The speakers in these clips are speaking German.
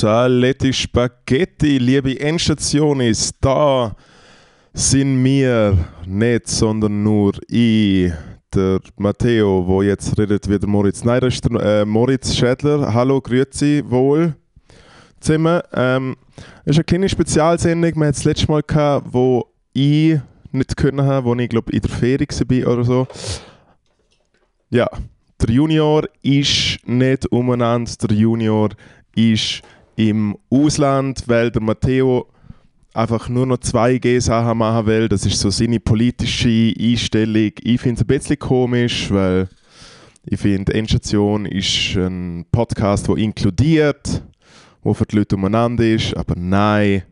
Saletti Spaghetti, liebe Endstationis, da sind wir nicht, sondern nur ich, der Matteo, wo jetzt redet wieder Moritz Neirester, äh, Moritz Schädler. Hallo, grüezi wohl zusammen. Ähm, es ist eine kleine Spezialsendung. Wir hatten das letzte Mal gehabt, wo ich nicht können habe, wo ich glaube in der Ferie war oder so. Ja, der Junior ist nicht umeinander, der Junior ist im Ausland, weil der Matteo einfach nur noch 2G-Sachen machen will. Das ist so seine politische Einstellung. Ich finde es ein bisschen komisch, weil ich finde, Endstation ist ein Podcast, der inkludiert, wo für die Leute umeinander ist. Aber nein,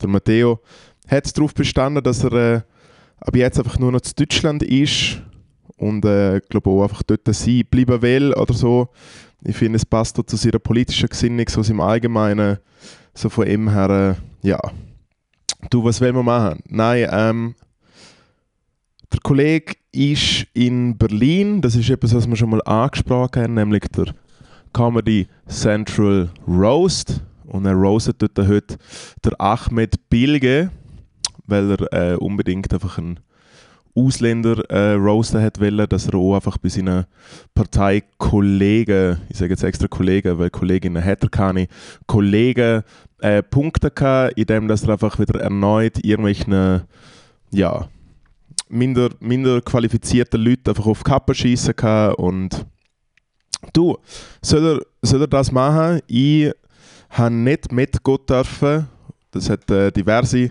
der Matteo hat darauf bestanden, dass er äh, ab jetzt einfach nur noch zu Deutschland ist und äh, glaube auch einfach dort sein bleiben will oder so. Ich finde, es passt zu seiner politischen Gesinnung, so im Allgemeinen, so von ihm her, äh, ja. Du, was will man machen? Nein, ähm, der Kollege ist in Berlin, das ist etwas, was wir schon mal angesprochen haben, nämlich der Comedy Central Roast. Und er roastet dort heute der Ahmed Bilge, weil er äh, unbedingt einfach einen Ausländer äh, roasten hat wollen, dass er auch einfach bei seinen Parteikollegen, ich sage jetzt extra Kollegen, weil Kolleginnen hat er keine, Kollegen äh, Punkte gehabt, indem er einfach wieder erneut irgendwelchen, ja, minder, minder qualifizierten Leuten einfach auf die Kappe schießen kann und du, soll er, soll er das machen? Ich habe nicht mitgehen dürfen, das hat äh, diverse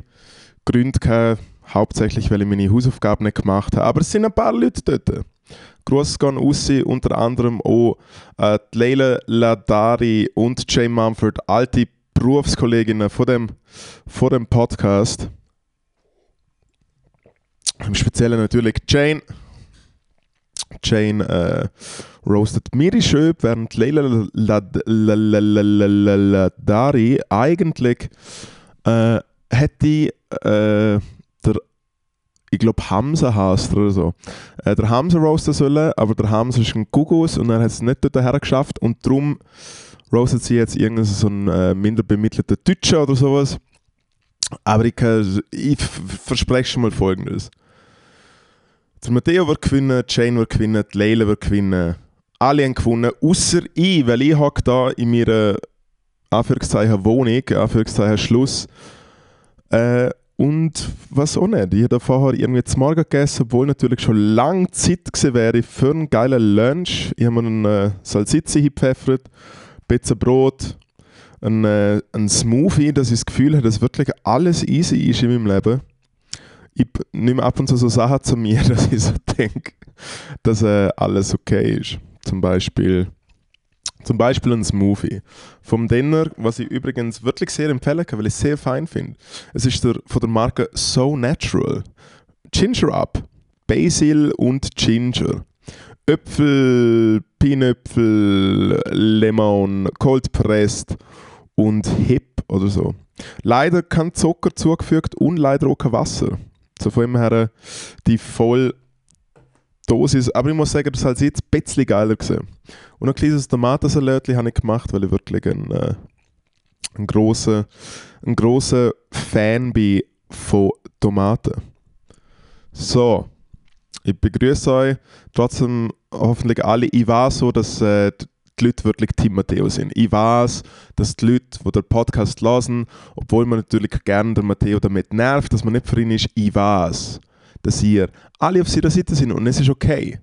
Gründe gehabt, hauptsächlich weil ich meine Hausaufgaben nicht gemacht habe. Aber es sind ein paar Leute dort. Grüße gehen raus, unter anderem auch äh, Leila Ladari und Jay Mumford, alte Berufskolleginnen von dem, von dem Podcast. Im Speziellen natürlich Jane. Jane äh, roastet Miri Schöp, während Leila Ladari eigentlich äh, hätte äh, ich glaube Hamza heißt oder so, äh, der Hamza roasten sollen, aber der Hamza ist ein Gugus und er hat es nicht dorthin geschafft und darum roastet sie jetzt irgendeinen so einen äh, minder bemittelten Deutschen oder sowas. Aber ich, ich verspreche schon mal folgendes. Der Matteo wird gewinnen, Jane wird gewinnen, die Leila wird gewinnen. Alle haben gewonnen, außer ich, weil ich hocke da in meiner Anführungszeichen Wohnung, Anführungszeichen Schluss. Äh, und was auch nicht. Ich habe vorher irgendwie zum Morgen gegessen, obwohl natürlich schon lange Zeit gewesen wäre für einen geilen Lunch. Ich habe mir einen äh, Salsizzi gepfeffert, ein bisschen Brot, einen, äh, einen Smoothie, dass ich das Gefühl habe, dass wirklich alles easy ist in meinem Leben. Ich nehme ab und zu so Sachen zu mir, dass ich so denke, dass äh, alles okay ist. Zum Beispiel zum Beispiel ein Smoothie. Vom Dinner, was ich übrigens wirklich sehr empfehlen kann, weil ich es sehr fein finde. Es ist der, von der Marke So Natural. Ginger Up. Basil und Ginger. Äpfel, Pinöpfel, Lemon, Cold Pressed und Hip oder so. Leider kein Zucker zugefügt und leider auch kein Wasser. So von dem her die voll Dosis. Aber ich muss sagen, das hat jetzt ein bisschen geiler gesehen. Und ein kleines Tomatensalat habe ich gemacht, weil ich wirklich ein, äh, ein großer ein grosser Fan bin von Tomaten. So, ich begrüße euch. Trotzdem hoffentlich alle. Ich weiß so, dass äh, die Leute wirklich Team Matteo sind. Ich weiß, dass die Leute, die den Podcast hören, obwohl man natürlich gerne den Matteo damit nervt, dass man nicht für ihn ist, ich weiß, dass ihr alle auf seiner Seite sind und es ist okay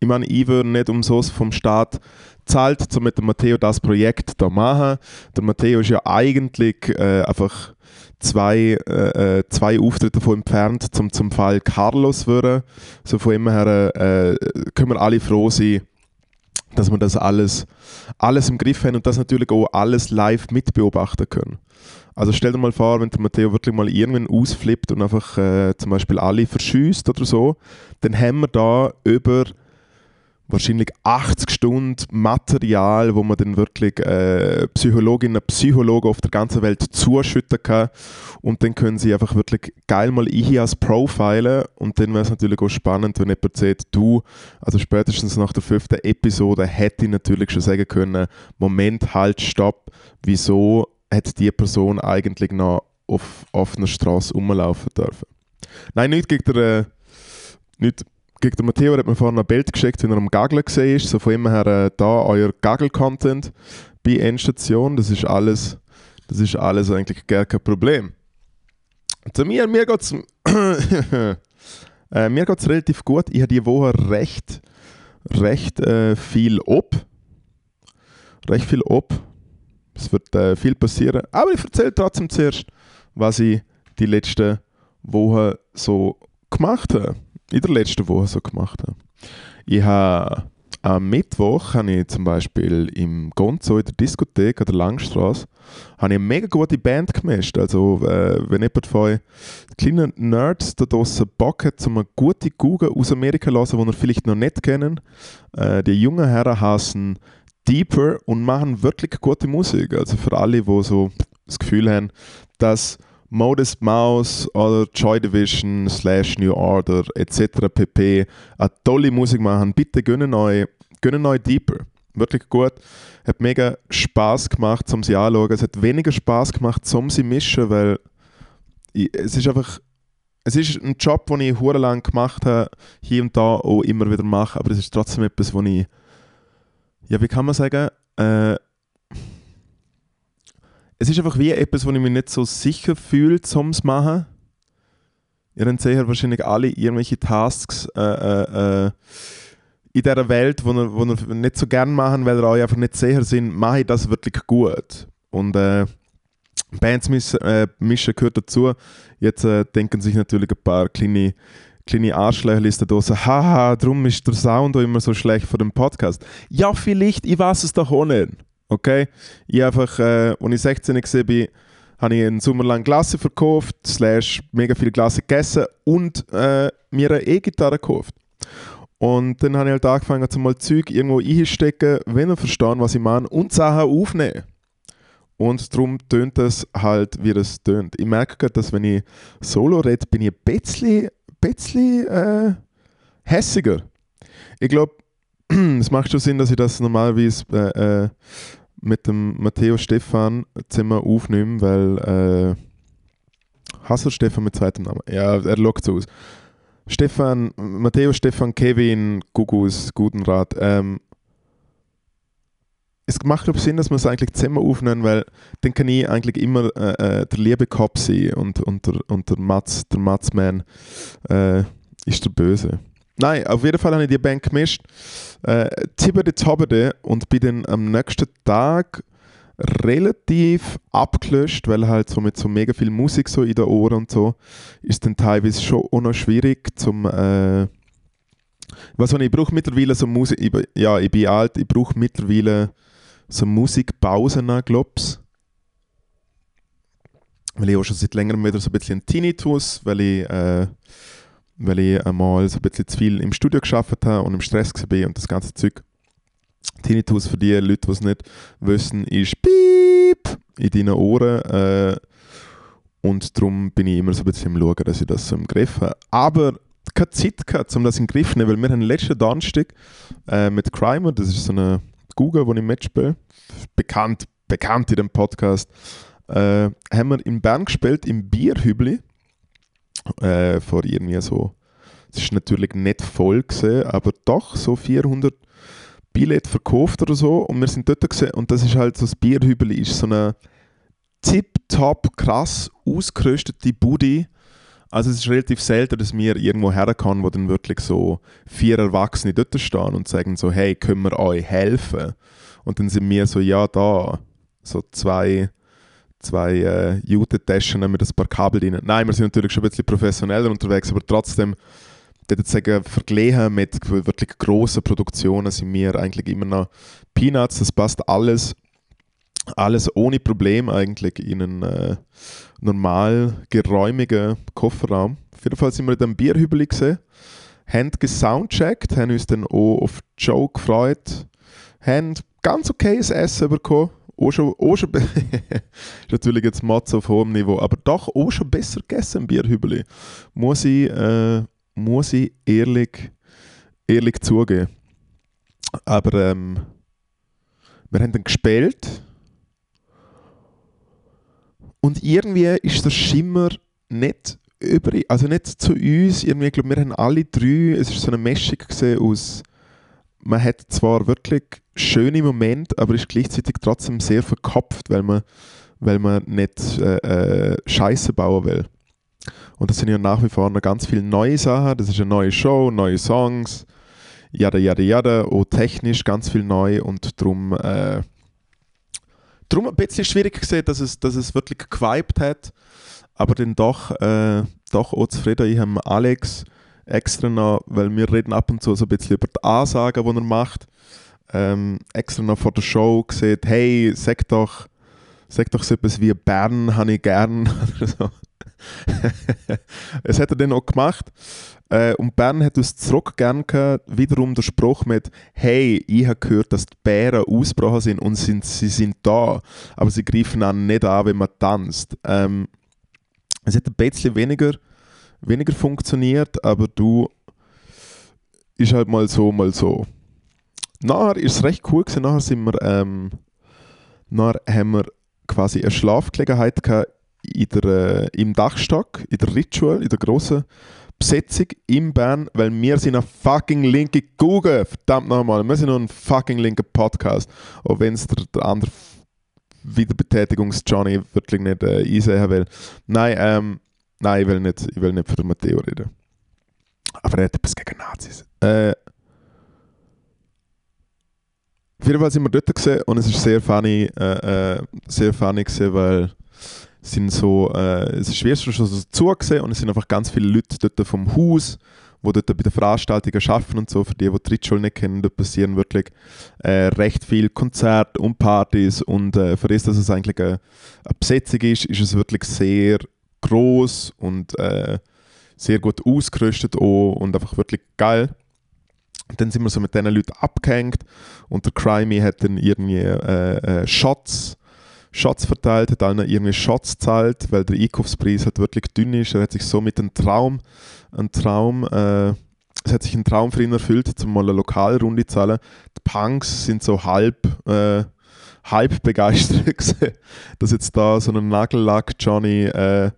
ich meine, ich würde nicht umsonst vom Staat zahlt, um mit dem Matteo das Projekt da machen. Der Matteo ist ja eigentlich äh, einfach zwei, äh, äh zwei Auftritte davon entfernt, zum, zum Fall Carlos würde. So von ihm her äh, können wir alle froh sein, dass wir das alles, alles im Griff haben und das natürlich auch alles live mitbeobachten können. Also stell dir mal vor, wenn der Matteo wirklich mal irgendwann ausflippt und einfach äh, zum Beispiel alle verschießt oder so, dann haben wir da über wahrscheinlich 80 Stunden Material, wo man dann wirklich äh, Psychologinnen und Psychologen auf der ganzen Welt zuschütten kann. Und dann können sie einfach wirklich geil mal IHIAS profilen. Und dann wäre es natürlich auch spannend, wenn jemand sagt, du, also spätestens nach der fünften Episode hätte ich natürlich schon sagen können, Moment, halt, stopp, wieso hat die Person eigentlich noch auf offener Straße rumlaufen dürfen. Nein, nicht gegen den, äh, nicht gegen den Matteo hat mir vorhin ein Bild geschickt, wie er am gesehen ist. So von ihm her äh, da euer Gaggle-Content bei Endstation. Das ist alles, das ist alles eigentlich gar kein Problem. Zu mir, mir geht es äh, mir geht's relativ gut. Ich habe die Woche recht, recht äh, viel ob. Recht viel ob. Es wird äh, viel passieren. Aber ich erzähle trotzdem zuerst, was ich die letzten Wochen so gemacht habe in der letzten Woche so gemacht. Ich habe am Mittwoch habe ich zum Beispiel im Gonzo in der Diskothek an der Langstrasse habe ich eine mega gute Band gemischt. Also äh, wenn jemand von euch kleinen Nerds da draußen Bock hat, um eine gute Google aus Amerika zu hören, die ihr vielleicht noch nicht kennen, äh, die jungen Herren heißen Deeper und machen wirklich gute Musik. Also für alle, die so das Gefühl haben, dass Modest Mouse oder Joy Division slash New Order etc. pp. eine tolle Musik machen, bitte gönnen euch, gönnen euch Deeper. Wirklich gut. Hat mega Spaß gemacht, um sie anzuschauen. Es hat weniger Spaß gemacht, um sie mischen, weil es ist einfach es ist ein Job, den ich lang gemacht habe, hier und da auch immer wieder mache, aber es ist trotzdem etwas, wo ich, ja, wie kann man sagen, äh, es ist einfach wie etwas, wo ich mich nicht so sicher fühle, zum zu machen. Ihr habt sicher wahrscheinlich alle irgendwelche Tasks äh, äh, äh, in dieser Welt, die ihr, wo nicht so gerne machen, weil ihr euch einfach nicht sicher sind, mache ich das wirklich gut. Und äh, Bands mischen, äh, mischen gehört dazu. Jetzt äh, denken sich natürlich ein paar kleine, kleine Arschlöcher da so, haha, darum ist der Sound auch immer so schlecht für den Podcast. Ja, vielleicht, ich weiß es doch auch nicht. Okay? Ich einfach, äh, als ich 16 war, habe ich einen Sommer lang Glasse verkauft, slash mega viel Glasse gegessen und äh, mir eine E-Gitarre gekauft. Und dann habe ich halt angefangen, mal Zeug irgendwo einstecken, wenn ihr verstehen, was ich meine, und Sachen aufnehmen. Und darum tönt es halt, wie es tönt. Ich merke gerade, dass wenn ich solo rede, bin ich ein bisschen, bisschen äh, hässiger. Ich glaube, es macht schon Sinn, dass ich das normalerweise äh, äh mit dem Matteo Stefan Zimmer aufnehmen, weil äh, Hasser Stefan mit zweitem Namen. Ja, er lockt so aus. Stefan, Matteo, Stefan, Kevin, Gugus, guten Rat. Ähm, es macht auch Sinn, dass wir es eigentlich zusammen aufnehmen, weil dann kann ich eigentlich immer äh, äh, der liebe Cop sein und, und, der, und der Mats, der Matsman äh, ist der Böse. Nein, auf jeden Fall habe ich die Band gemischt. Äh, Tibbede Tobbede und bin dann am nächsten Tag relativ abgelöscht, weil halt so mit so mega viel Musik so in den Ohren und so ist dann teilweise schon auch noch schwierig zum äh, was ich brauche mittlerweile so Musik, ich, ja ich bin alt, ich brauche mittlerweile so Musikpausen, glaube ich. Weil ich auch schon seit längerem wieder so ein bisschen Tinnitus, weil ich äh, weil ich einmal so ein bisschen zu viel im Studio geschafft habe und im Stress war und das ganze Zeug. Tinnitus für die Leute, die es nicht wissen, ist Piep in deinen Ohren. Äh, und darum bin ich immer so ein bisschen am Schauen, dass ich das so im Griff habe. Aber keine Zeit gehabt, um das im Griff zu nehmen, weil wir haben letzten Donnerstag äh, mit Crimer, das ist so eine Google, die ich mitspiele, bekannt, bekannt in dem Podcast, äh, haben wir in Bern gespielt, im Bierhübli äh, vor irgendwie so, es ist natürlich nicht voll gewesen, aber doch so 400 Billette verkauft oder so und wir sind dort gesehen und das ist halt so, das Bierhübel ist so eine tip-top krass ausgerüstete Bude. Also es ist relativ selten, dass wir irgendwo herkommen, wo dann wirklich so vier Erwachsene dort stehen und sagen so, hey, können wir euch helfen? Und dann sind wir so, ja, da. So zwei zwei äh, Jute-Taschen mit ein paar Kabel drin. Nein, wir sind natürlich schon ein bisschen professioneller unterwegs, aber trotzdem, ich sagen, verglichen mit wirklich grossen Produktionen sind wir eigentlich immer noch Peanuts. Das passt alles, alles ohne Problem eigentlich in einen äh, normal geräumigen Kofferraum. Auf jeden Fall sind wir in einem Bierhübel gesehen, haben gesoundcheckt, haben uns dann auch auf Show gefreut, haben ganz okayes Essen bekommen. Auch schon, auch schon ist natürlich jetzt Matze auf hohem Niveau, aber doch auch schon besser gegessen im Bierhübeli. Muss ich, äh, muss ich ehrlich, ehrlich zugeben. Aber ähm, wir haben dann gespielt und irgendwie ist der Schimmer nicht über, also nicht zu uns, irgendwie, ich glaube, wir haben alle drei, es ist so eine Mischung aus, man hat zwar wirklich schöne Momente, aber ist gleichzeitig trotzdem sehr verkopft, weil man, weil man nicht äh, äh, Scheiße bauen will. Und das sind ja nach wie vor noch ganz viele neue Sachen, das ist eine neue Show, neue Songs, jada jada jada, auch technisch ganz viel neu und darum äh, darum ein bisschen schwierig gesehen, dass es, dass es wirklich gewiped hat, aber dann doch, äh, doch auch zufrieden. Ich habe Alex extra noch, weil wir reden ab und zu so ein bisschen über die Ansagen, die er macht, ähm, extra noch vor der Show gesagt, hey, sag doch, sag doch so etwas wie Bern habe ich gern. es hat er dann auch gemacht. Äh, und Bern hat uns zurück gern gehabt, wiederum der Spruch mit «Hey, ich habe gehört, dass die Bären ausgebrochen sind und sind, sie sind da, aber sie greifen an nicht an, wenn man tanzt». Ähm, es hat ein bisschen weniger, weniger funktioniert, aber du ist halt mal so, mal so. Nachher ist es recht cool gewesen, nachher sind wir, ähm, nachher haben wir quasi eine Schlafgelegenheit gehabt in der, äh, im Dachstock, in der Ritual, in der grossen Besetzung in Bern, weil wir sind eine fucking linke Google. Verdammt nochmal, wir sind noch ein fucking linker Podcast. Auch wenn es der, der andere Wiederbetätigungs-Johnny wirklich nicht äh, einsehen will. Nein, ähm, nein, ich will nicht, ich will nicht für Matteo reden. Aber er hat etwas gegen Nazis. Äh, auf jeden Fall sind wir dort gesehen und es ist sehr funny, äh, äh, sehr funny gewesen, weil sind so, äh, es ist schwer schon so zugesehen und es sind einfach ganz viele Leute dort vom Haus, die dort bei den Veranstaltungen arbeiten und so, für die, die die Ritschule nicht kennen, da passieren wirklich äh, recht viel Konzerte und Partys und äh, für das, dass es eigentlich eine, eine Besetzung ist, ist es wirklich sehr groß und äh, sehr gut ausgerüstet auch und einfach wirklich geil. Und dann sind wir so mit diesen Leuten abgehängt und der Crimey hat dann irgendwie äh, äh, Shots Schatz verteilt, hat allen irgendwie Schatz gezahlt, weil der Einkaufspreis halt wirklich dünn ist. Er hat sich so mit einem Traum, ein Traum, äh, es hat sich ein Traum für ihn erfüllt, zum mal eine Lokalrunde zu zahlen. Die Punks sind so halb, äh, halb begeistert dass jetzt da so ein Nagellack-Johnny äh,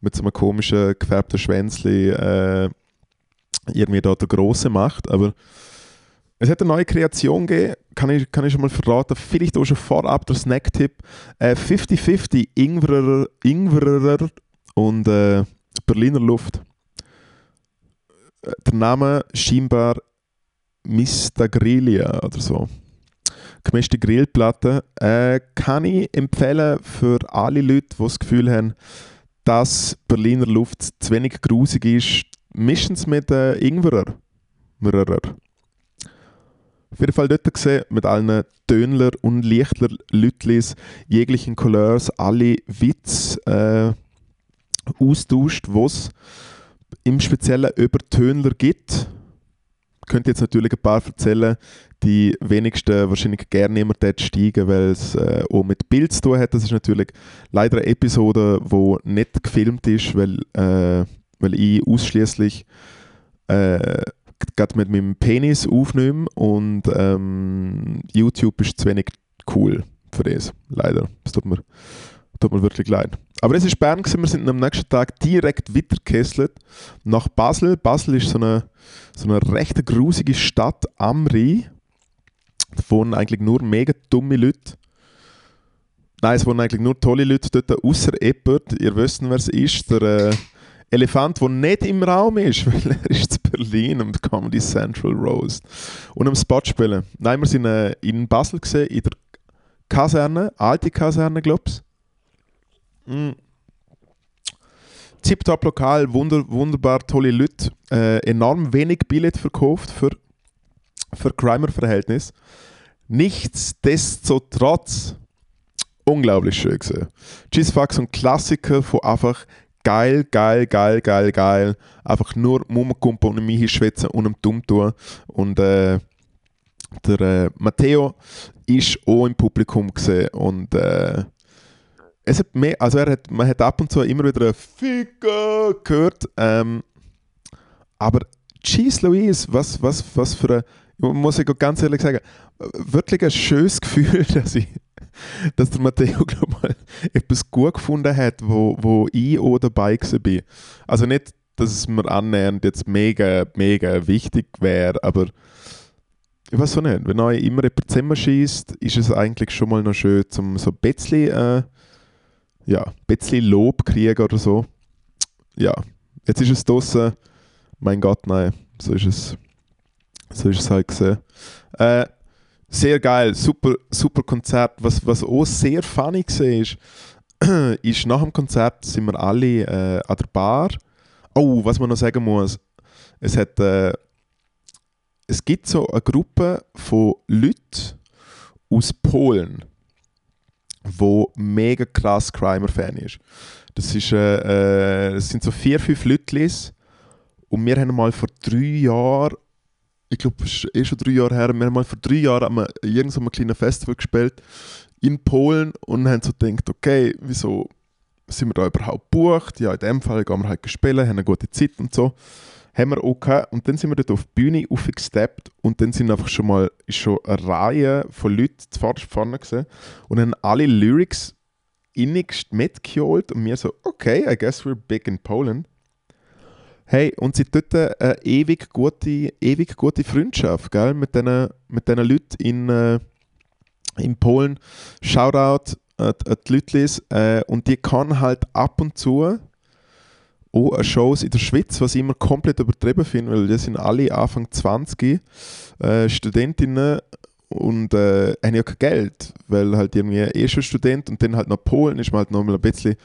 mit so einem komischen gefärbten Schwänzli äh, irgendwie da der Große macht, aber es hat eine neue Kreation gegeben, kann ich, kann ich schon mal verraten. Vielleicht auch schon vorab der Snack-Tipp. 50-50 äh, Ingwerer, Ingwerer und äh, Berliner Luft. Äh, der Name scheinbar Mistagrilia oder so. Gemischte Grillplatte. Äh, kann ich empfehlen für alle Leute, die das Gefühl haben, dass Berliner Luft zu wenig grusig ist. Mischen es mit äh, Ingwerer. Auf jeden Fall dort gesehen, mit allen Tönler und Lichtler Lütlis, jeglichen Couleurs, alle Witz äh, austauscht, was im Speziellen über Tönler gibt. Könnte jetzt natürlich ein paar erzählen, die wenigsten wahrscheinlich gerne immer dort steigen, weil es äh, auch mit Bild zu tun hat. Das ist natürlich leider eine Episode, die nicht gefilmt ist, weil, äh, weil ich ausschließlich äh, gerade mit meinem Penis aufnehmen und ähm, YouTube ist zu wenig cool für das, leider. Es tut mir, tut mir wirklich leid. Aber es ist Bern, gewesen. wir sind am nächsten Tag direkt weitergekesselt nach Basel. Basel ist so eine, so eine recht grusige Stadt am Rhein. Da wohnen eigentlich nur mega dumme Leute. Nein, es wohnen eigentlich nur tolle Leute dort, außer Eppert. Ihr wisst, wer es ist. Der, äh, Elefant, der nicht im Raum ist, weil er ist in Berlin am Comedy Central Roast und am Spot spielen. Nein, wir sind äh, in Basel gesehen, in der Kaserne, alte Kaserne, glaube ich. Mm. Tip-top Lokal, wunder, wunderbar tolle Leute, äh, enorm wenig Billett verkauft für, für Grimer-Verhältnis. Nichtsdestotrotz unglaublich schön gesehen. Cheese Fuck, so ein Klassiker von einfach geil, geil, geil, geil, geil. Einfach nur Mummenkumpen und mich schwätzen und ihm dumm tun. Und äh, der äh, Matteo ist auch im Publikum gesehen und äh, es hat mehr, also er hat, man hat ab und zu immer wieder ein Ficker gehört, ähm, aber Cheese Louise, was, was, was für ein, muss ich ganz ehrlich sagen, wirklich ein schönes Gefühl, dass ich dass der Matteo glaub mal etwas gut gefunden hat, wo, wo ich auch dabei war. Also nicht, dass es mir annähernd jetzt mega, mega wichtig wäre, aber ich weiß auch nicht, wenn euch immer jemand zusammenschießt, ist es eigentlich schon mal noch schön, um so ein bisschen, äh, ja, ein bisschen Lob kriegen oder so. Ja, jetzt ist es draußen, mein Gott, nein, so ist es, so ist es halt gesehen. Äh, sehr geil, super, super Konzert. Was, was auch sehr funny war, ist, nach dem Konzert sind wir alle äh, an der Bar. Oh, was man noch sagen muss, es hat, äh, es gibt so eine Gruppe von Leuten aus Polen, wo mega krass Crimer-Fan ist. Das, ist äh, äh, das sind so vier, fünf Leute und wir haben mal vor drei Jahren ich glaube, es ist eh schon drei Jahre her, wir haben mal vor drei Jahren an irgendeinem kleinen Festival gespielt in Polen und haben so gedacht, okay, wieso sind wir da überhaupt gebucht? Ja, in dem Fall gehen wir halt spielen, haben eine gute Zeit und so. Haben wir auch gehabt. Und dann sind wir dort auf die Bühne aufgesteppt und dann sind einfach schon mal schon eine Reihe von Leuten vorne gesehen und haben alle Lyrics innigst mitgeholt und mir so, okay, I guess we're big in Poland. Hey, und sie dort eine ewig gute, ewig gute Freundschaft gell? mit diesen mit den Leuten in, äh, in Polen. Shoutout an die Leute. Äh, und die kann halt ab und zu auch Shows in der Schweiz, was ich immer komplett übertrieben finde, weil die sind alle Anfang 20 äh, Studentinnen und äh, haben ja kein Geld, weil halt irgendwie eh schon Student und dann halt nach Polen ist man halt noch mal ein bisschen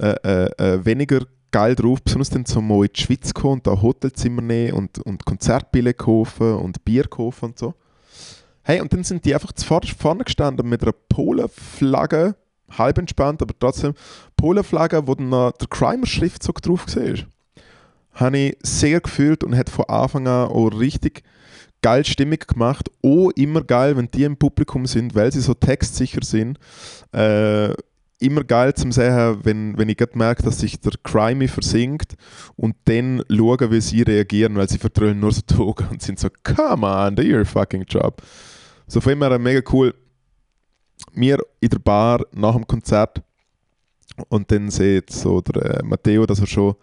äh, äh, äh weniger geil drauf, besonders dann so mal in die Schweiz kommen und da Hotelzimmer nehmen und, und Konzertbillett kaufen und Bier kaufen und so. Hey, und dann sind die einfach vorne gestanden mit einer Polenflagge, halb entspannt, aber trotzdem Polenflagge, wo dann noch der Crimer-Schriftzug drauf war. Habe ich sehr gefühlt und hat von Anfang an auch richtig geil Stimmung gemacht. Auch immer geil, wenn die im Publikum sind, weil sie so textsicher sind. Äh, immer geil zu sehen, wenn, wenn ich merke, dass sich der Crime versinkt und dann schauen, wie sie reagieren, weil sie vertrölen nur so Augen und sind so, come on, do your fucking job. So von immer mega cool. Wir in der Bar nach dem Konzert. Und dann sieht so der äh, Matteo, dass er schon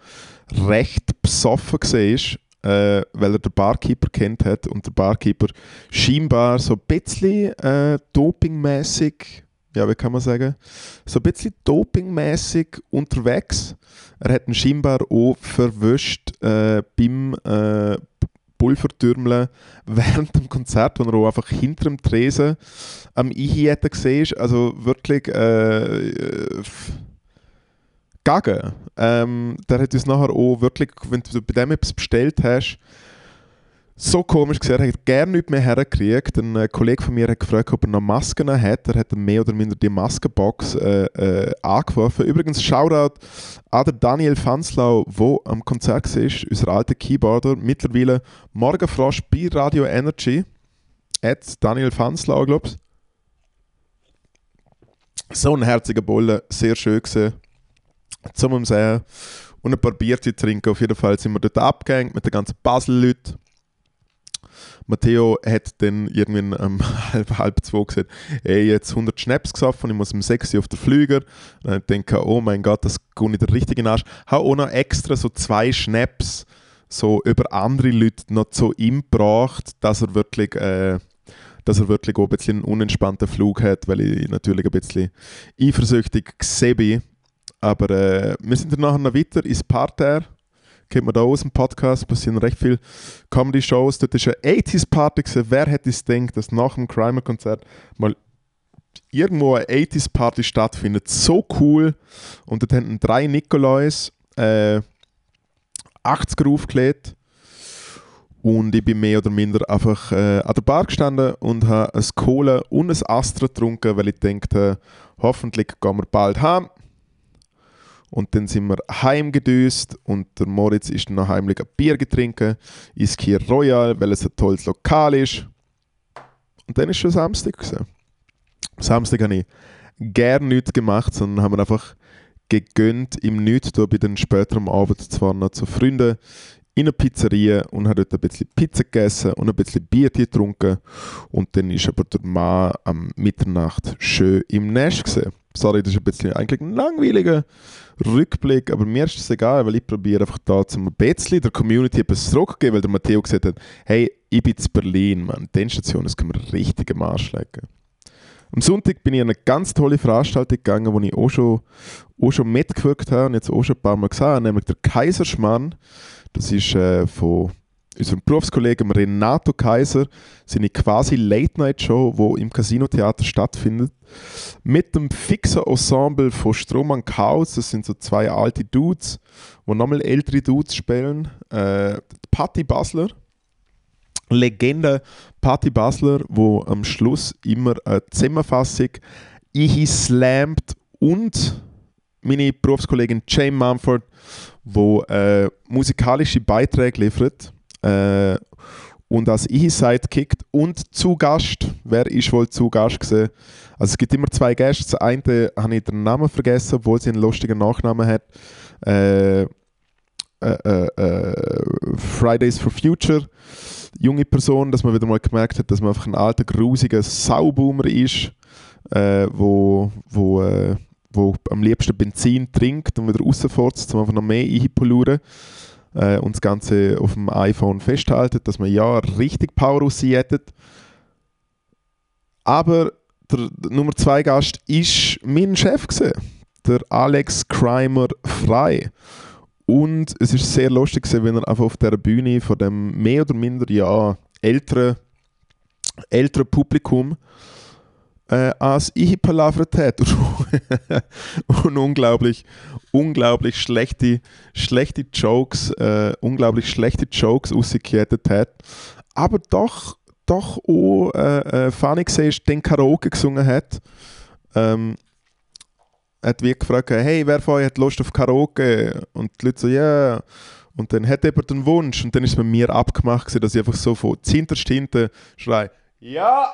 recht besoffen war, äh, weil er den Barkeeper kennt hat. Und der Barkeeper scheinbar so ein bisschen äh, dopingmäßig ja, wie kann man sagen, so ein bisschen dopingmäßig unterwegs. Er hat ihn scheinbar auch verwischt äh, beim äh, Pulvertürmeln während dem Konzert, wo er auch einfach hinter dem Tresen am Einhieten gesehen Also wirklich äh, gaga. Ähm, der hat uns nachher auch wirklich, wenn du bei dem etwas bestellt hast, so komisch gesehen, er hat gerne nicht mehr hergekriegt. Ein äh, Kollege von mir hat gefragt, ob er noch Masken hat. Er hat mehr oder minder die Maskenbox äh, äh, angeworfen. Übrigens, Shoutout an den Daniel Fanslau, der am Konzert war, unser alter Keyboarder. Mittlerweile Morgenfrosch bei Radio Energy. At Daniel Fanslau, glaube ich. So ein herziger Bolle, sehr schön gesehen. Zum Sehen und ein paar Bier zu trinken. Auf jeden Fall sind wir dort abgehängt mit den ganzen Basel-Leuten. Matteo hat dann irgendwann um halb, halb zwei gesagt, ey, jetzt 100 Schnaps gesoffen, ich muss um 6 Uhr auf den Flüger. Und dann denke ich, oh mein Gott, das geht nicht der richtige Arsch. Habe auch noch extra so zwei Schnaps so über andere Leute noch zu ihm gebracht, dass er wirklich... Äh, dass er wirklich auch ein bisschen einen unentspannten Flug hat, weil ich natürlich ein bisschen eifersüchtig gesehen bin. Aber äh, wir sind dann nachher noch weiter ins Parterre kennt man da aus dem Podcast, passieren recht viele Comedy-Shows. Dort war eine 80s-Party. Wer hätte es gedacht, dass nach dem Crimer-Konzert mal irgendwo eine 80s-Party stattfindet? So cool. Und dort haben drei Nikolais äh, 80er aufgelegt. Und ich bin mehr oder minder einfach äh, an der Bar gestanden und habe ein Cola und ein Astra getrunken, weil ich dachte, hoffentlich gehen wir bald heim. Und dann sind wir heimgedüst und der Moritz ist dann noch heimlich ein Bier getrinken, ins Kier Royal, weil es ein tolles Lokal ist. Und dann ist schon Samstag gewesen. Samstag habe ich gerne nichts gemacht, sondern haben wir einfach gegönnt im Nichts bei den späteren Abend zwar noch zu Freunden in eine Pizzeria und habe dort ein bisschen Pizza gegessen und ein bisschen Bier getrunken. Und dann ist aber der Mann am Mitternacht schön im Nest gesehen. Sorry, das ist ein bisschen eigentlich ein langweiliger Rückblick, aber mir ist es egal, weil ich probiere einfach da zum bisschen der Community etwas zurückzugeben, weil der Matteo gesagt hat, hey, ich bin zu Berlin, Mann, die Station, das können wir richtig am Arsch legen. Am Sonntag bin ich an eine ganz tolle Veranstaltung gegangen, wo ich auch schon, auch schon mitgewirkt habe und jetzt auch schon ein paar Mal gesehen habe, nämlich der Kaiserschmann. Das ist äh, von unserem Berufskollegen Renato Kaiser, seine quasi Late-Night-Show, die im Casino-Theater stattfindet, mit dem fixen Ensemble von Strohmann Chaos. Das sind so zwei alte Dudes, die nochmal ältere Dudes spielen. Äh, Patti Basler, Legende Patti Basler, wo am Schluss immer eine Zusammenfassung ich slammt und meine Berufskollegin Jane Mumford, wo äh, musikalische Beiträge liefert äh, und als ich Sidekick und zu Gast, wer ist wohl zu Gast gesehen? Also es gibt immer zwei Gäste. Der eine habe ich den Namen vergessen, obwohl sie einen lustigen Nachnamen hat. Äh, äh, äh, äh Fridays for Future junge Person, dass man wieder mal gemerkt hat, dass man einfach ein alter, grusiger Sauboomer ist, äh, wo, wo, äh, wo am liebsten Benzin trinkt und wieder rausfährt, um einfach noch mehr einpolluren äh, und das Ganze auf dem iPhone festhalten, dass man ja richtig Power hätte. Aber der, Nummer zwei Gast ist mein Chef gewesen, der Alex Crimer Frei. Und es ist sehr lustig gewesen, wenn er einfach auf der Bühne von dem mehr oder minder ja älteren, älteren Publikum äh, als ich palavert hat und, unglaublich, unglaublich schlechte, schlechte Jokes, äh, unglaublich schlechte Jokes ausgekettet hat, aber doch, doch auch äh, äh, funny gesehen, den Karaoke gesungen hat. Ähm, hat wie gefragt, hey, wer von euch hat Lust auf Karaoke? Und die Leute so, ja. Yeah. Und dann hat jemand einen Wunsch und dann ist es mit mir abgemacht, dass ich einfach so von hinterst hinten schreie, ja!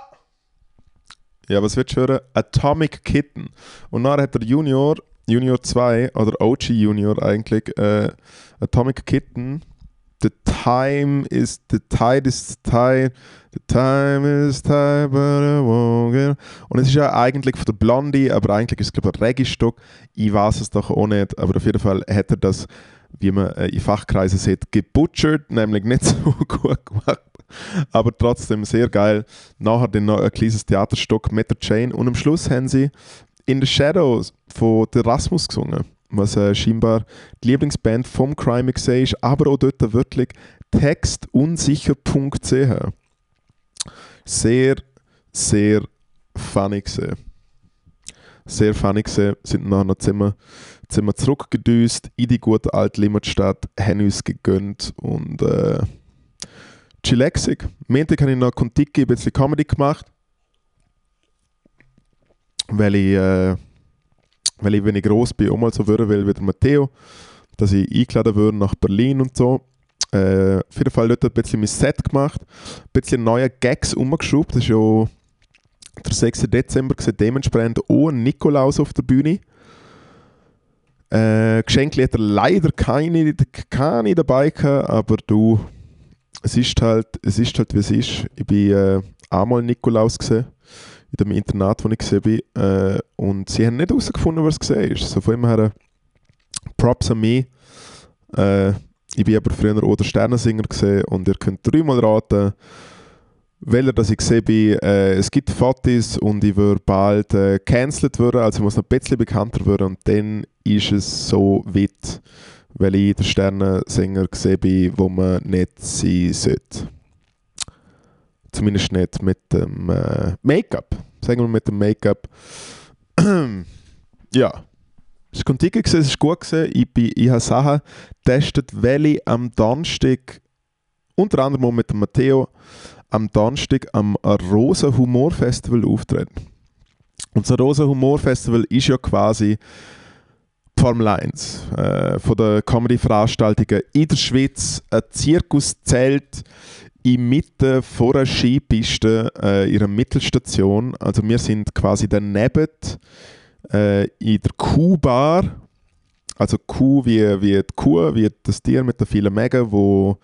Ja, was willst du hören? Atomic Kitten. Und dann hat der Junior, Junior 2, oder OG Junior eigentlich, äh, Atomic Kitten, The time is, the tide is the tide, the time is tide, but I won't Und es ist ja eigentlich von der Blondie, aber eigentlich ist es glaube ich ein Reggae-Stück. Ich weiß es doch auch nicht, aber auf jeden Fall hat er das, wie man äh, in Fachkreisen sieht, gebutchert, nämlich nicht so gut gemacht. Aber trotzdem sehr geil. Nachher dann noch ein kleines Theaterstück mit der Chain und am Schluss haben sie In the Shadows von der Rasmus gesungen was äh, scheinbar die Lieblingsband vom Crime ist, aber auch dort wirklich textunsicher.ch. Sehr, sehr funny gesehen. Sehr funny gesehen, sind nachher noch zusammen, zusammen zurückgedüst in die gute alte Limmatstadt, haben uns gegönnt und äh, chillaxig. Montag habe ich noch Kontiki ein bisschen Comedy gemacht, weil ich äh, weil ich, wenn ich groß bin, auch mal so würde will wie der Matteo, dass ich eingeladen würde nach Berlin und so. Äh, auf jeden Fall dort ein bisschen mein Set gemacht, ein bisschen neue Gags umgeschraubt. Das ist ja der 6. Dezember, gesehen, dementsprechend auch Nikolaus auf der Bühne. Äh, Geschenke hat er leider keine, keine dabei gehabt, aber du, es ist halt, es ist halt wie es ist. Ich bin äh, einmal Nikolaus gesehen in dem Internat, wo ich gesehen bin. Äh, und sie haben nicht herausgefunden, was gesehen ist. So von immer her Props an mich. Äh, ich bin aber früher auch der Sternensinger gesehen und ihr könnt dreimal raten, welcher dass ich gesehen bin. Äh, es gibt Fotos und ich würde bald äh, cancelled werden, also ich muss noch ein bisschen bekannter werden und dann ist es so weit, weil ich der Sternensinger gesehen bin, wo man nicht sein sollte. Zumindest nicht mit dem äh, Make-up. Sagen wir mit dem Make-up. ja. Es war Kontike, es war gut. Gewesen. Ich, bin, ich habe Sachen getestet, weil ich am Donnerstag, unter anderem auch mit dem Matteo, am Donnerstag am Rosa Humor Festival auftreten. Und das Rosa Humor Festival ist ja quasi Formel 1 äh, von den Comedy-Veranstaltungen in der Schweiz. Ein Zirkuszelt in Mitte vor einer Skipiste, äh, ihrer Mittelstation. Also wir sind quasi daneben äh, in der Kuhbar. Also Kuh wie, wie die Kuh, wie das Tier mit den vielen Mägen, wo,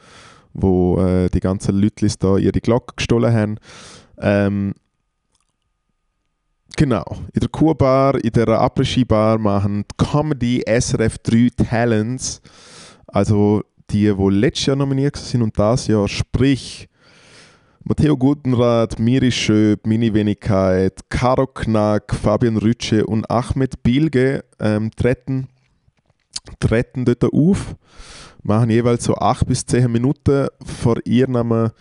wo äh, die ganzen Leute da ihre Glocke gestohlen haben. Ähm, Genau, in der Kurbar, in der Après-Ski-Bar machen Comedy SRF 3 Talents, also die, die letztes Jahr nominiert sind und das Jahr, sprich Matteo Gutenrath, Miri Schöb, Mini Wenigkeit, Caro Knack, Fabian Rütsche und Ahmed Bilge ähm, treten, treten dort auf, machen jeweils so 8 bis 10 Minuten vor ihrem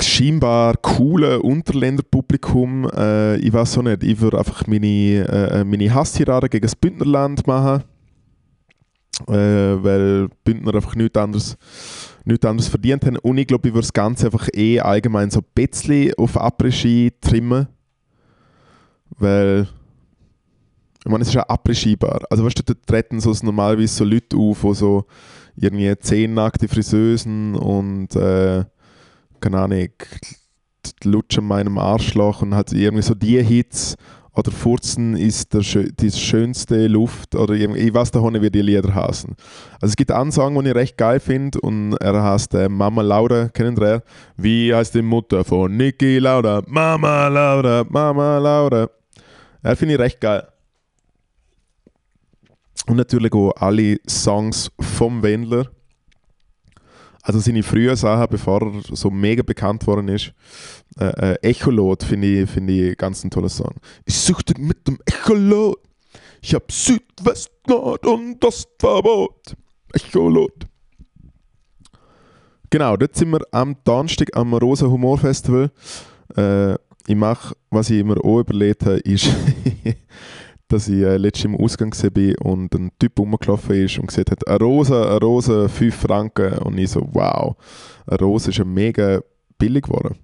scheinbar coole Unterländerpublikum. Äh, ich weiß auch nicht, ich würde einfach meine, äh, meine Hasstirade gegen das Bündnerland machen, äh, weil Bündner einfach nichts anderes, nichts anderes verdient haben. Und ich glaube, ich würde das Ganze einfach eh allgemein so ein bisschen auf Après-Ski trimmen, weil ich meine, es ist ja après Also weißt du, dort treten so normalerweise so Leute auf, die so irgendwie zehn nackte Friseusen und äh, keine Ahnung, lutschen meinem Arschloch und hat irgendwie so die Hits oder Furzen ist der, die schönste Luft oder ich weiß da nicht, wie die Lieder heißen. Also es gibt einen Song, den ich recht geil finde und er heißt äh, Mama Laura, kennen Sie Wie heißt die Mutter von Niki Laura? Mama Laura, Mama Laura. Er finde ich recht geil. Und natürlich auch alle Songs vom Wendler also seine frühen Sachen, bevor er so mega bekannt worden ist. Äh, äh, Echolot finde ich, find ich ganz ein toller Song. Ich suchte mit dem Echolot. Ich hab Südwest, Nord und Ostverbot. Echolot. Genau, dort sind wir am Donnerstag am Rosa Humor Festival. Äh, ich mache, was ich immer auch überlegt habe, ist dass ich äh, letztens im Ausgang war und ein Typ rumgelaufen ist und gesagt hat, eine Rose, eine Rose, 5 Franken. Und ich so, wow, eine Rose ist ja mega billig geworden.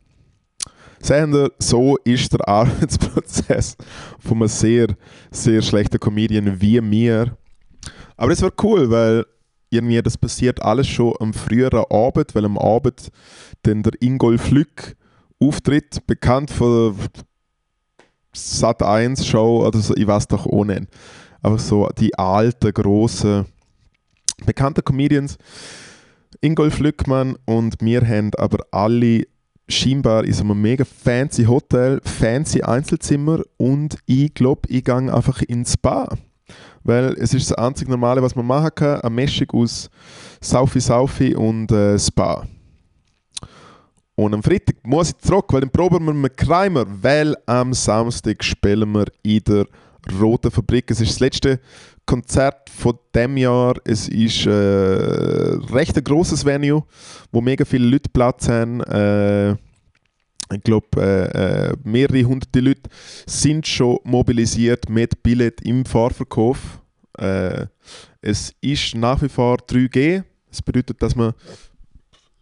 Sehen Sie, so ist der Arbeitsprozess von einem sehr, sehr schlechten Comedian wie mir. Aber es war cool, weil irgendwie das passiert alles schon am früheren Abend, weil am Abend dann der Ingolf Lück auftritt, bekannt von Sat 1 Show oder so, ich weiß doch ohne. Aber so die alten, grossen, bekannten Comedians. Ingolf Lückmann und wir haben aber alle scheinbar in so einem mega fancy Hotel, fancy Einzelzimmer und ich glaube, ich gehe einfach ins Spa. Weil es ist das einzig Normale, was man machen kann, eine Mischung aus Saufi Saufi und äh, Spa. Und am Freitag muss ich zurück, weil dann proben wir mit Kreimer, weil am Samstag spielen wir in der Roten Fabrik. Es ist das letzte Konzert von dem Jahr. Es ist äh, recht ein grosses Venue, wo mega viele Leute Platz haben. Äh, ich glaube, äh, äh, mehrere hunderte Leute sind schon mobilisiert mit Billett im Fahrverkauf. Äh, es ist nach wie vor 3G. Das bedeutet, dass man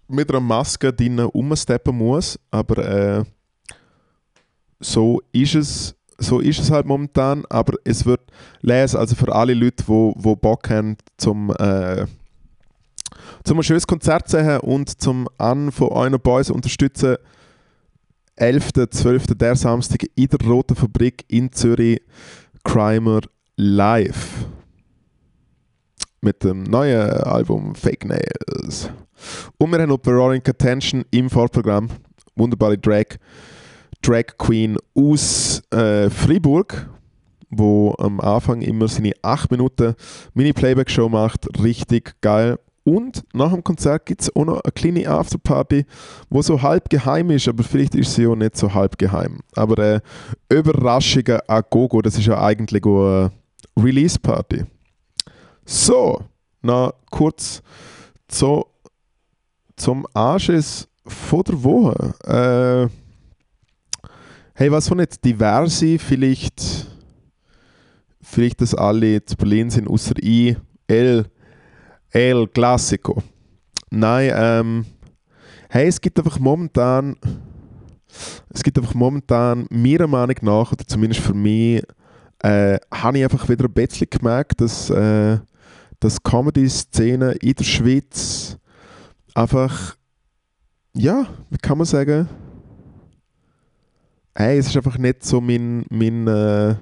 mit einer Maske drinnen rumsteppen muss, aber äh, so ist es so ist es halt momentan, aber es wird lesen, also für alle Leute, die wo, wo Bock haben, zum, äh, zum ein schönes Konzert zu sehen und zum an von euren Boys unterstützen, 11. 12. der Samstag in der Roten Fabrik in Zürich, Crimer live. Mit dem neuen Album Fake Nails. Und wir haben noch Veronica Tension im Vorprogramm. Wunderbare Drag, Drag Queen aus äh, Fribourg, wo am Anfang immer seine 8 Minuten Mini-Playback-Show macht. Richtig geil. Und nach dem Konzert gibt es auch noch eine kleine Afterparty, wo so halb geheim ist, aber vielleicht ist sie auch nicht so halb geheim. Aber äh, Überraschungen a Gogo, das ist ja eigentlich eine Release-Party. So, noch kurz zu zum Anschiss von der Woche. Äh, hey, was von jetzt diverse, vielleicht, vielleicht, dass alle zu Berlin sind, außer ich, El, El Classico. Nein, ähm, hey, es gibt einfach momentan, es gibt einfach momentan, meiner Meinung nach, oder zumindest für mich, äh, habe ich einfach wieder ein bisschen gemerkt, dass, äh, dass Comedy-Szene in der Schweiz einfach, ja, wie kann man sagen, hey, es ist einfach nicht so mein, mein äh,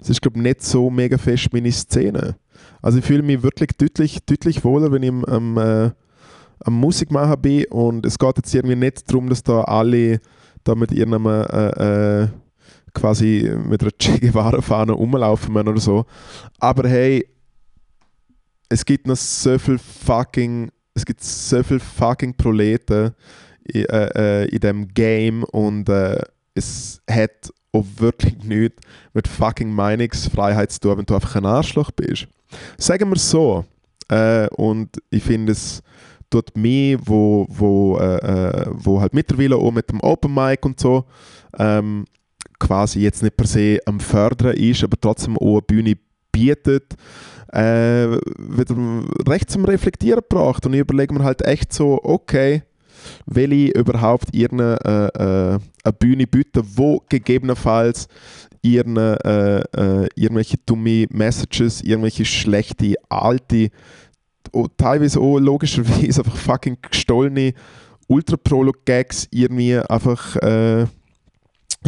es ist glaube nicht so mega fest meine Szene. Also ich fühle mich wirklich deutlich, deutlich wohler, wenn ich am, am, äh, am Musik machen bin und es geht jetzt irgendwie nicht darum, dass da alle da mit ihrem äh, äh, quasi mit einer Che Guevara-Fahne rumlaufen oder so. Aber hey, es gibt noch so viel fucking, es gibt so viel fucking Proleten in, äh, äh, in dem Game und äh, es hat auch wirklich nichts mit fucking Meinungsfreiheit zu tun, wenn du einfach ein Arschloch bist. Sagen wir so. Äh, und ich finde es tut mir, wo, wo, äh, äh, wo halt mittlerweile auch mit dem Open Mic und so ähm, quasi jetzt nicht per se am Fördern ist, aber trotzdem auch eine Bühne bietet, äh, wieder recht zum Reflektieren gebracht. Und ich überlege mir halt echt so, okay, will ich überhaupt ihre äh, äh, Bühne bieten, wo gegebenenfalls ihren, äh, äh, irgendwelche dumme Messages, irgendwelche schlechte, alte, oh, teilweise auch logischerweise einfach fucking gestohlene Ultra-Prolog-Gags irgendwie einfach äh,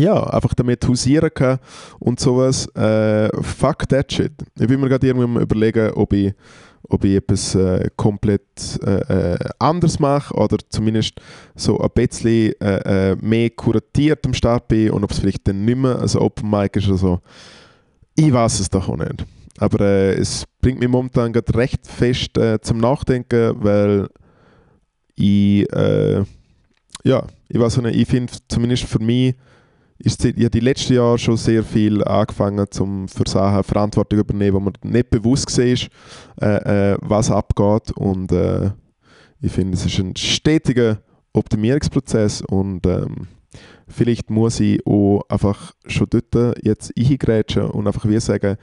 ja, einfach damit hausieren kann und sowas. Äh, fuck that shit. Ich bin mir gerade irgendwie überlegen, ob ich ob ich etwas äh, komplett äh, äh, anders mache oder zumindest so ein bisschen äh, äh, mehr kuratiert am Start bin und ob es vielleicht dann nicht mehr ein Open Mic ist oder so. Ich weiß es doch auch nicht. Aber äh, es bringt mich momentan gerade recht fest zum Nachdenken, weil ich, ja, ich weiß nicht, ich finde zumindest für mich, ist ja die letzten Jahre schon sehr viel angefangen, zum für Sachen Verantwortung übernehmen, wo man nicht bewusst war, äh, äh, was abgeht. Und äh, ich finde, es ist ein stetiger Optimierungsprozess und ähm, vielleicht muss ich auch einfach schon dort jetzt eingrätschen und einfach wie sagen,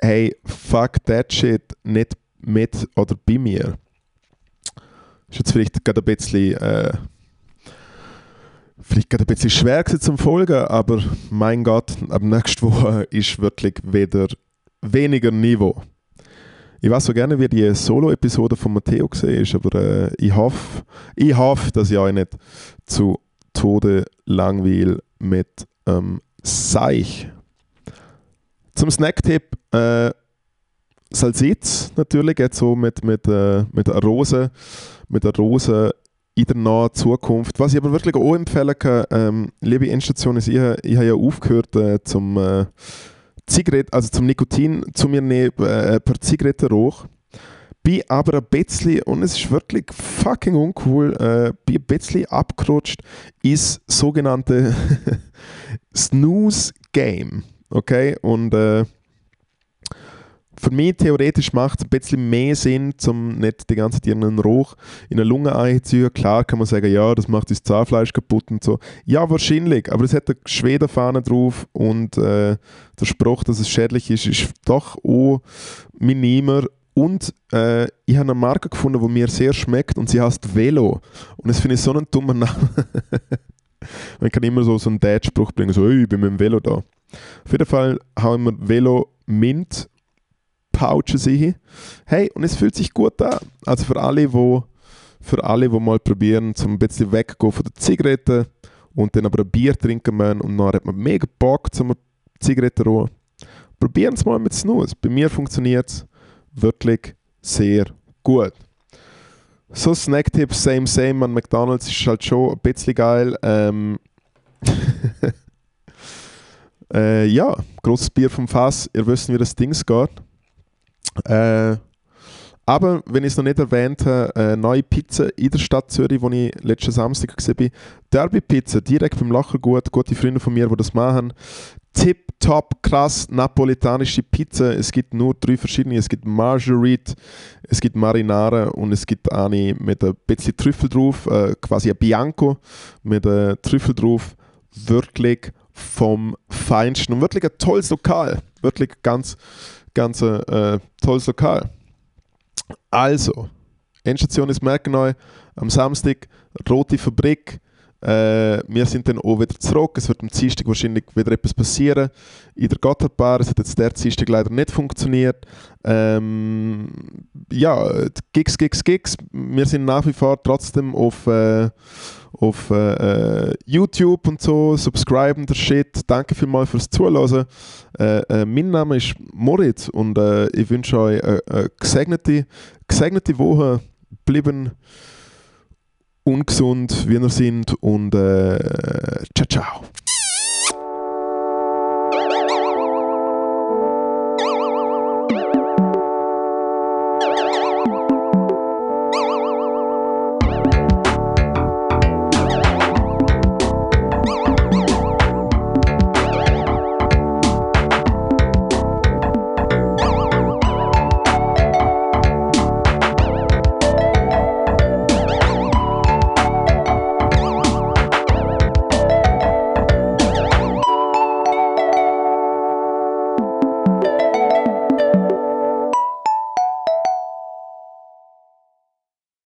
hey, fuck that shit, nicht mit oder bei mir. Das ist jetzt vielleicht gerade ein bisschen äh, vielleicht gerade ein bisschen schwer zum Folgen, aber mein Gott, ab nächster Woche ist wirklich wieder weniger Niveau. Ich weiß so gerne, wie die Solo-Episode von Matteo gesehen ist, aber äh, ich hoffe, ich hoffe, dass ich euch nicht zu Tode langweil mit ähm, Seich. Zum Snacktipp, äh, Salsitz natürlich, jetzt so mit, mit, äh, mit einer Rose, mit einer Rose in der nahen Zukunft. Was ich aber wirklich auch empfehlen kann, ähm, liebe Endstation, ist, ich, ich habe ja aufgehört äh, zum äh, Zigarette, also zum Nikotin zu mir nehmen äh, per Zigarettenrauch. Bin aber ein bisschen, und es ist wirklich fucking uncool, äh, bin ein bisschen abgerutscht ins sogenannte Snooze-Game. Okay? Und äh, für mich theoretisch macht es ein bisschen mehr Sinn, um nicht die ganze Zeit einen Rauch in eine Lunge einzuziehen. Klar kann man sagen, ja, das macht das Zahnfleisch kaputt und so. Ja, wahrscheinlich, aber es hat eine Schwedenfahne drauf und äh, der Spruch, dass es schädlich ist, ist doch auch minimer. Und äh, ich habe eine Marke gefunden, die mir sehr schmeckt und sie heißt Velo. Und das finde ich so einen dummen Namen. man kann immer so, so einen Dad-Spruch bringen, so, ich bin mit dem Velo da. Auf jeden Fall haben wir Velo Mint Pouches rein. Hey, und es fühlt sich gut an. Also für alle, wo für alle, die mal probieren, zum ein bisschen weggehen von der Zigarette und dann aber ein Bier trinken müssen und dann hat man mega Bock zum Zigarette ruhen. Probieren es mal mit Snooze. Bei mir funktioniert es wirklich sehr gut. So Snacktipps, same, same an McDonalds ist halt schon ein bisschen geil. Ähm äh, ja, großes Bier vom Fass. Ihr wisst, wie das Ding geht. Äh, aber, wenn ich es noch nicht erwähnt habe, äh, neue Pizza in der Stadt Zürich, wo ich letzten Samstag gesehen bin. Derby Pizza, direkt beim Lachergut, gute Freunde von mir, die das machen. Tip, top, krass, napolitanische Pizza. Es gibt nur drei verschiedene. Es gibt Marguerite, es gibt Marinara und es gibt eine mit ein bisschen Trüffel drauf, äh, quasi ein Bianco mit äh, Trüffel drauf. Wirklich vom Feinsten und wirklich ein tolles Lokal. Wirklich ganz ganz äh, tolles Lokal. Also, Endstation ist Merkenau am Samstag, Rote Fabrik, Äh, wir sind dann auch wieder zurück. Es wird am Dienstag wahrscheinlich wieder etwas passieren in der Gotthardbar. Es hat jetzt der Dienstag leider nicht funktioniert. Ähm, ja, Gigs, Gigs, Gigs. Wir sind nach wie vor trotzdem auf, äh, auf äh, YouTube und so. Subscriben, der Shit. Danke vielmals fürs Zuhören. Äh, äh, mein Name ist Moritz und äh, ich wünsche euch eine, eine gesegnete, gesegnete Woche. Bleiben ungesund, wie wir sind und äh, ciao, ciao.